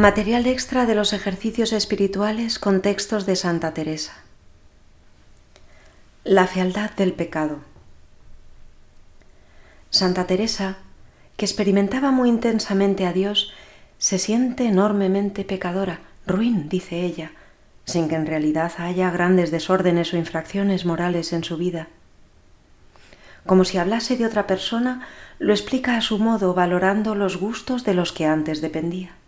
Material extra de los ejercicios espirituales con textos de Santa Teresa. La fealdad del pecado. Santa Teresa, que experimentaba muy intensamente a Dios, se siente enormemente pecadora, ruin, dice ella, sin que en realidad haya grandes desórdenes o infracciones morales en su vida. Como si hablase de otra persona, lo explica a su modo, valorando los gustos de los que antes dependía.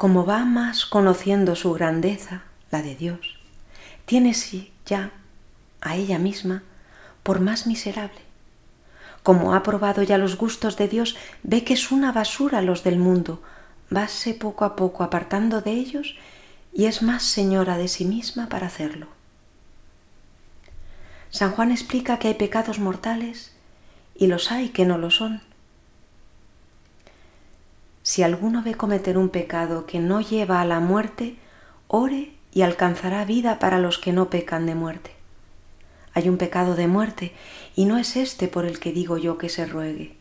Como va más conociendo su grandeza, la de Dios, tiene sí ya a ella misma por más miserable. Como ha probado ya los gustos de Dios, ve que es una basura los del mundo, vase poco a poco apartando de ellos y es más señora de sí misma para hacerlo. San Juan explica que hay pecados mortales y los hay que no lo son si alguno ve cometer un pecado que no lleva a la muerte, ore y alcanzará vida para los que no pecan de muerte. Hay un pecado de muerte y no es este por el que digo yo que se ruegue.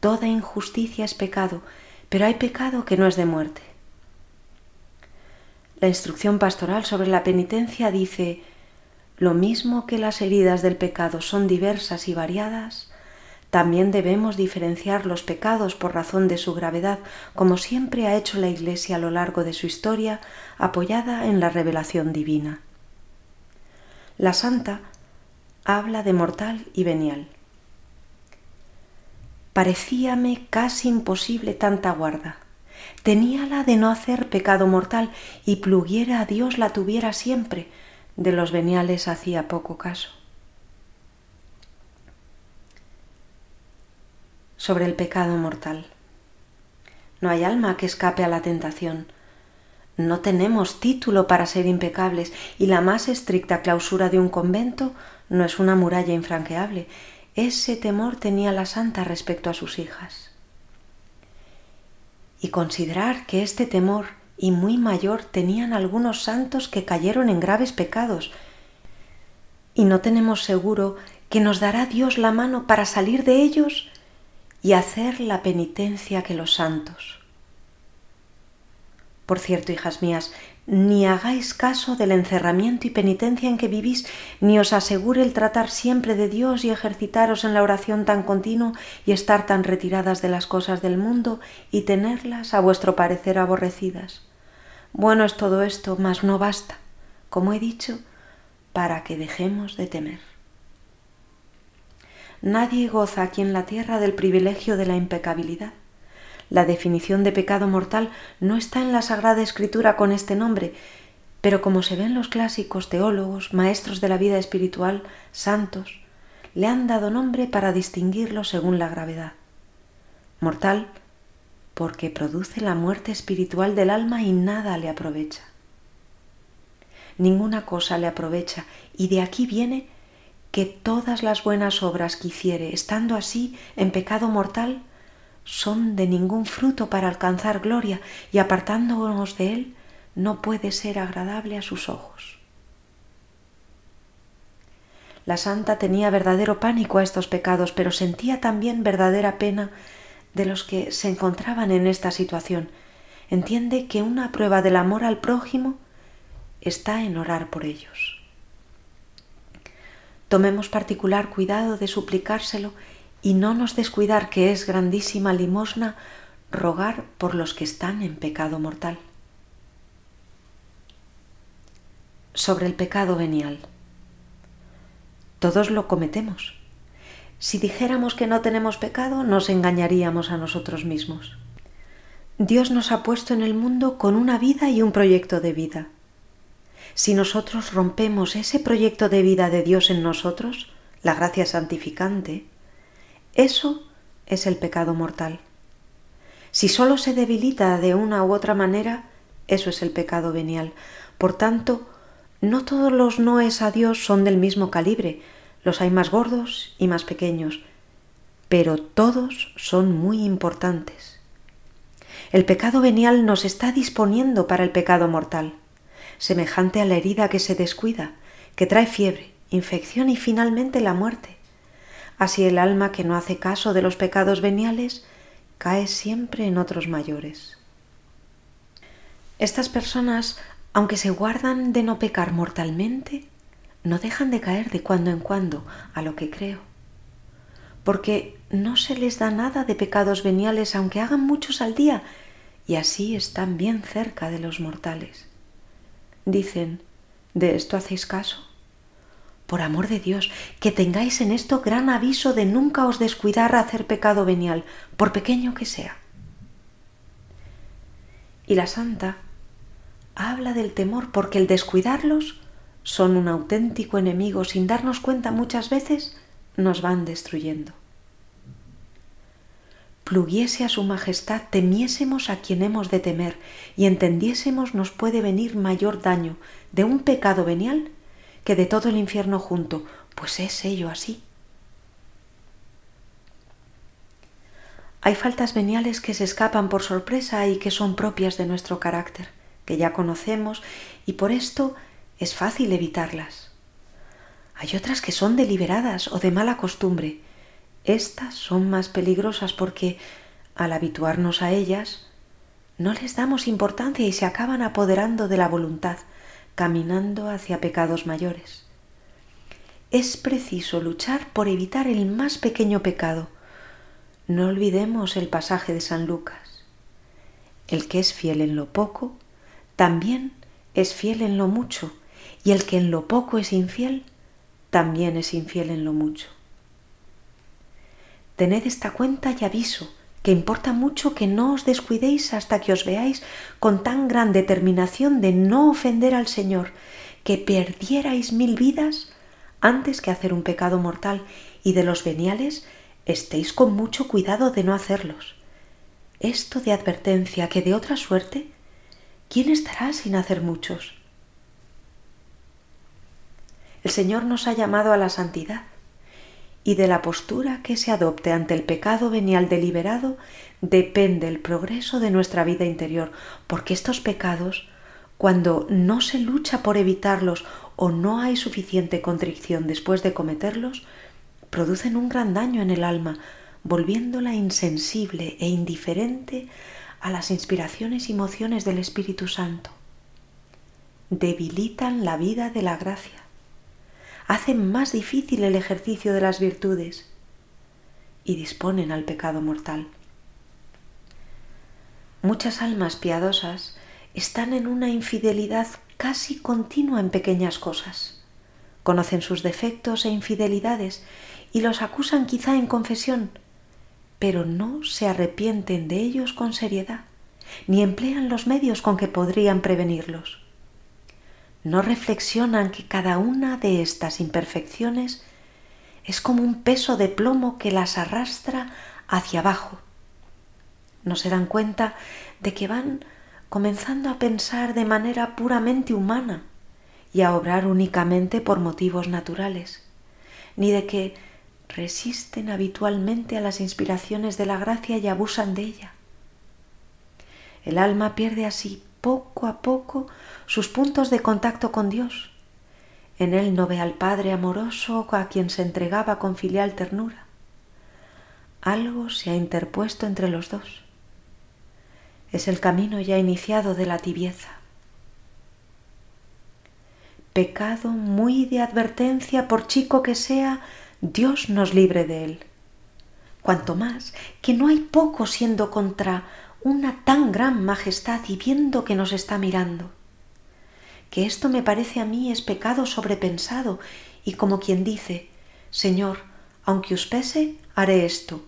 Toda injusticia es pecado, pero hay pecado que no es de muerte. La instrucción pastoral sobre la penitencia dice, lo mismo que las heridas del pecado son diversas y variadas, también debemos diferenciar los pecados por razón de su gravedad, como siempre ha hecho la Iglesia a lo largo de su historia, apoyada en la revelación divina. La Santa habla de mortal y venial. Parecíame casi imposible tanta guarda. Teníala de no hacer pecado mortal y pluguiera a Dios la tuviera siempre. De los veniales hacía poco caso. Sobre el pecado mortal. No hay alma que escape a la tentación. No tenemos título para ser impecables y la más estricta clausura de un convento no es una muralla infranqueable. Ese temor tenía la santa respecto a sus hijas. Y considerar que este temor y muy mayor tenían algunos santos que cayeron en graves pecados, y no tenemos seguro que nos dará Dios la mano para salir de ellos y hacer la penitencia que los santos. Por cierto, hijas mías, ni hagáis caso del encerramiento y penitencia en que vivís, ni os asegure el tratar siempre de Dios y ejercitaros en la oración tan continua y estar tan retiradas de las cosas del mundo y tenerlas a vuestro parecer aborrecidas. Bueno es todo esto, mas no basta, como he dicho, para que dejemos de temer. Nadie goza aquí en la tierra del privilegio de la impecabilidad. La definición de pecado mortal no está en la Sagrada Escritura con este nombre, pero como se ven los clásicos teólogos, maestros de la vida espiritual, santos, le han dado nombre para distinguirlo según la gravedad. Mortal, porque produce la muerte espiritual del alma y nada le aprovecha. Ninguna cosa le aprovecha y de aquí viene que todas las buenas obras que hiciere, estando así en pecado mortal, son de ningún fruto para alcanzar gloria y apartándonos de él, no puede ser agradable a sus ojos. La santa tenía verdadero pánico a estos pecados, pero sentía también verdadera pena de los que se encontraban en esta situación. Entiende que una prueba del amor al prójimo está en orar por ellos. Tomemos particular cuidado de suplicárselo y no nos descuidar que es grandísima limosna rogar por los que están en pecado mortal. Sobre el pecado venial. Todos lo cometemos. Si dijéramos que no tenemos pecado, nos engañaríamos a nosotros mismos. Dios nos ha puesto en el mundo con una vida y un proyecto de vida si nosotros rompemos ese proyecto de vida de Dios en nosotros, la gracia santificante, eso es el pecado mortal. Si sólo se debilita de una u otra manera, eso es el pecado venial. Por tanto, no todos los noes a Dios son del mismo calibre, los hay más gordos y más pequeños, pero todos son muy importantes. El pecado venial nos está disponiendo para el pecado mortal semejante a la herida que se descuida, que trae fiebre, infección y finalmente la muerte. Así el alma que no hace caso de los pecados veniales cae siempre en otros mayores. Estas personas, aunque se guardan de no pecar mortalmente, no dejan de caer de cuando en cuando, a lo que creo, porque no se les da nada de pecados veniales aunque hagan muchos al día, y así están bien cerca de los mortales. Dicen, ¿de esto hacéis caso? Por amor de Dios, que tengáis en esto gran aviso de nunca os descuidar a hacer pecado venial, por pequeño que sea. Y la santa habla del temor porque el descuidarlos son un auténtico enemigo sin darnos cuenta muchas veces nos van destruyendo. Pluguiese a su majestad, temiésemos a quien hemos de temer y entendiésemos nos puede venir mayor daño de un pecado venial que de todo el infierno junto, pues es ello así. Hay faltas veniales que se escapan por sorpresa y que son propias de nuestro carácter, que ya conocemos y por esto es fácil evitarlas. Hay otras que son deliberadas o de mala costumbre. Estas son más peligrosas porque, al habituarnos a ellas, no les damos importancia y se acaban apoderando de la voluntad, caminando hacia pecados mayores. Es preciso luchar por evitar el más pequeño pecado. No olvidemos el pasaje de San Lucas. El que es fiel en lo poco, también es fiel en lo mucho y el que en lo poco es infiel, también es infiel en lo mucho. Tened esta cuenta y aviso, que importa mucho que no os descuidéis hasta que os veáis con tan gran determinación de no ofender al Señor, que perdierais mil vidas antes que hacer un pecado mortal, y de los veniales estéis con mucho cuidado de no hacerlos. Esto de advertencia que de otra suerte, ¿quién estará sin hacer muchos? El Señor nos ha llamado a la santidad y de la postura que se adopte ante el pecado venial deliberado depende el progreso de nuestra vida interior, porque estos pecados, cuando no se lucha por evitarlos o no hay suficiente contrición después de cometerlos, producen un gran daño en el alma, volviéndola insensible e indiferente a las inspiraciones y emociones del Espíritu Santo. Debilitan la vida de la gracia hacen más difícil el ejercicio de las virtudes y disponen al pecado mortal. Muchas almas piadosas están en una infidelidad casi continua en pequeñas cosas. Conocen sus defectos e infidelidades y los acusan quizá en confesión, pero no se arrepienten de ellos con seriedad, ni emplean los medios con que podrían prevenirlos no reflexionan que cada una de estas imperfecciones es como un peso de plomo que las arrastra hacia abajo. No se dan cuenta de que van comenzando a pensar de manera puramente humana y a obrar únicamente por motivos naturales, ni de que resisten habitualmente a las inspiraciones de la gracia y abusan de ella. El alma pierde así poco a poco sus puntos de contacto con Dios. En él no ve al Padre amoroso a quien se entregaba con filial ternura. Algo se ha interpuesto entre los dos. Es el camino ya iniciado de la tibieza. Pecado muy de advertencia, por chico que sea, Dios nos libre de él. Cuanto más que no hay poco siendo contra una tan gran majestad y viendo que nos está mirando. Que esto me parece a mí es pecado sobrepensado y como quien dice, Señor, aunque os pese, haré esto.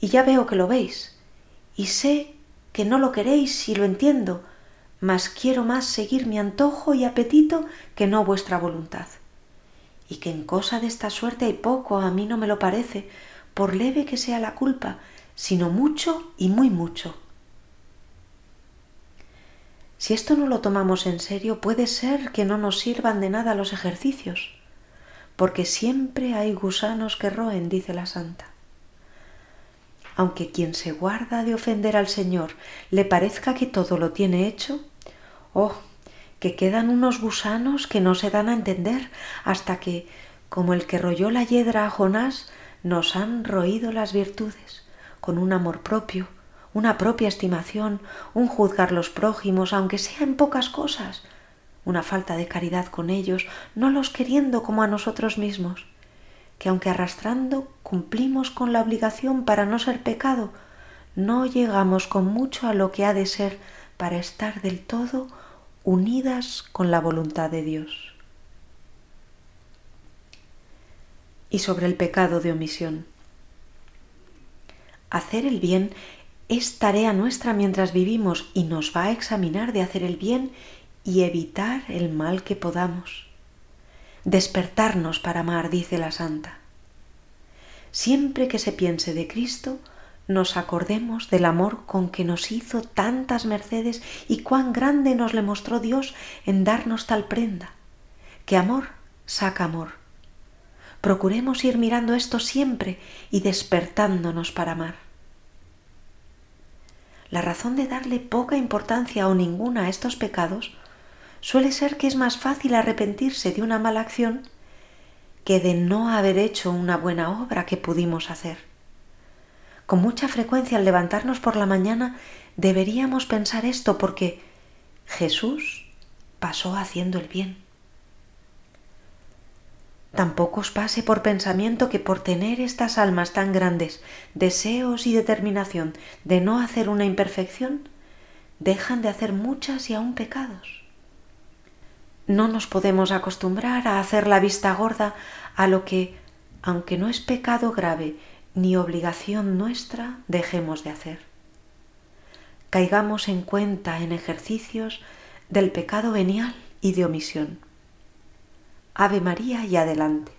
Y ya veo que lo veis, y sé que no lo queréis y lo entiendo, mas quiero más seguir mi antojo y apetito que no vuestra voluntad. Y que en cosa de esta suerte hay poco, a mí no me lo parece, por leve que sea la culpa, sino mucho y muy mucho. Si esto no lo tomamos en serio, puede ser que no nos sirvan de nada los ejercicios, porque siempre hay gusanos que roen, dice la santa. Aunque quien se guarda de ofender al Señor le parezca que todo lo tiene hecho, oh, que quedan unos gusanos que no se dan a entender hasta que, como el que royó la hiedra a Jonás, nos han roído las virtudes, con un amor propio, una propia estimación, un juzgar los prójimos, aunque sea en pocas cosas, una falta de caridad con ellos, no los queriendo como a nosotros mismos, que aunque arrastrando cumplimos con la obligación para no ser pecado, no llegamos con mucho a lo que ha de ser para estar del todo unidas con la voluntad de Dios. Y sobre el pecado de omisión. Hacer el bien es tarea nuestra mientras vivimos y nos va a examinar de hacer el bien y evitar el mal que podamos. Despertarnos para amar, dice la santa. Siempre que se piense de Cristo, nos acordemos del amor con que nos hizo tantas mercedes y cuán grande nos le mostró Dios en darnos tal prenda, que amor saca amor. Procuremos ir mirando esto siempre y despertándonos para amar. La razón de darle poca importancia o ninguna a estos pecados suele ser que es más fácil arrepentirse de una mala acción que de no haber hecho una buena obra que pudimos hacer. Con mucha frecuencia al levantarnos por la mañana deberíamos pensar esto porque Jesús pasó haciendo el bien. Tampoco os pase por pensamiento que por tener estas almas tan grandes, deseos y determinación de no hacer una imperfección, dejan de hacer muchas y aún pecados. No nos podemos acostumbrar a hacer la vista gorda a lo que, aunque no es pecado grave ni obligación nuestra, dejemos de hacer. Caigamos en cuenta en ejercicios del pecado venial y de omisión Ave María y adelante.